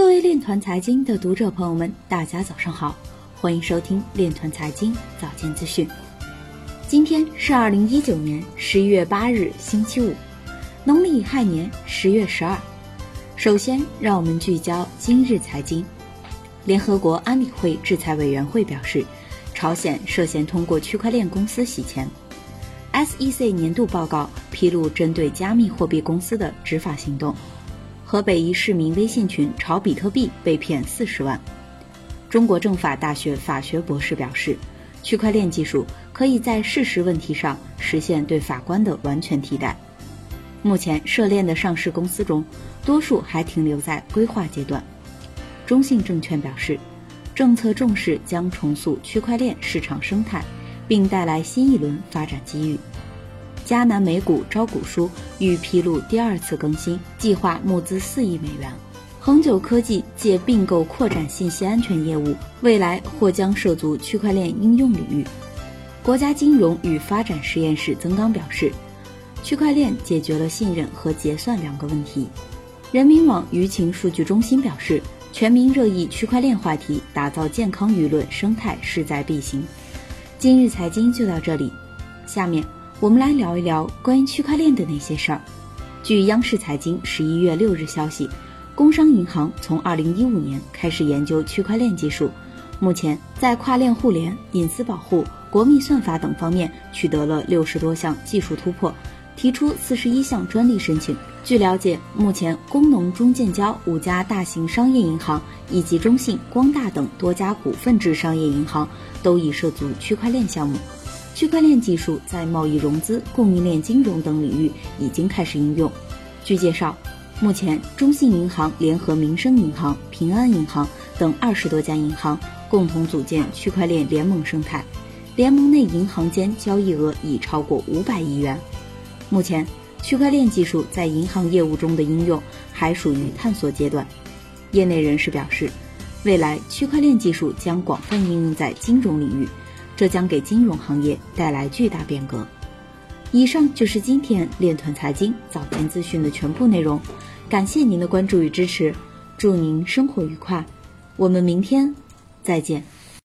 各位链团财经的读者朋友们，大家早上好，欢迎收听链团财经早间资讯。今天是二零一九年十一月八日，星期五，农历亥年十月十二。首先，让我们聚焦今日财经。联合国安理会制裁委员会表示，朝鲜涉嫌通过区块链公司洗钱。SEC 年度报告披露针对加密货币公司的执法行动。河北一市民微信群炒比特币被骗四十万。中国政法大学法学博士表示，区块链技术可以在事实问题上实现对法官的完全替代。目前涉链的上市公司中，多数还停留在规划阶段。中信证券表示，政策重视将重塑区块链市场生态，并带来新一轮发展机遇。迦南美股招股书欲披露第二次更新，计划募资四亿美元。恒久科技借并购扩展信息安全业务，未来或将涉足区块链应用领域。国家金融与发展实验室曾刚表示，区块链解决了信任和结算两个问题。人民网舆情数据中心表示。全民热议区块链话题，打造健康舆论生态势在必行。今日财经就到这里，下面我们来聊一聊关于区块链的那些事儿。据央视财经十一月六日消息，工商银行从二零一五年开始研究区块链技术，目前在跨链互联、隐私保护、国密算法等方面取得了六十多项技术突破。提出四十一项专利申请。据了解，目前工农中建交五家大型商业银行以及中信、光大等多家股份制商业银行都已涉足区块链项目。区块链技术在贸易融资、供应链金融等领域已经开始应用。据介绍，目前中信银行联合民生银行、平安银行等二十多家银行共同组建区块链联盟生态，联盟内银行间交易额已超过五百亿元。目前，区块链技术在银行业务中的应用还属于探索阶段。业内人士表示，未来区块链技术将广泛应用在金融领域，这将给金融行业带来巨大变革。以上就是今天链团财经早间资讯的全部内容，感谢您的关注与支持，祝您生活愉快，我们明天再见。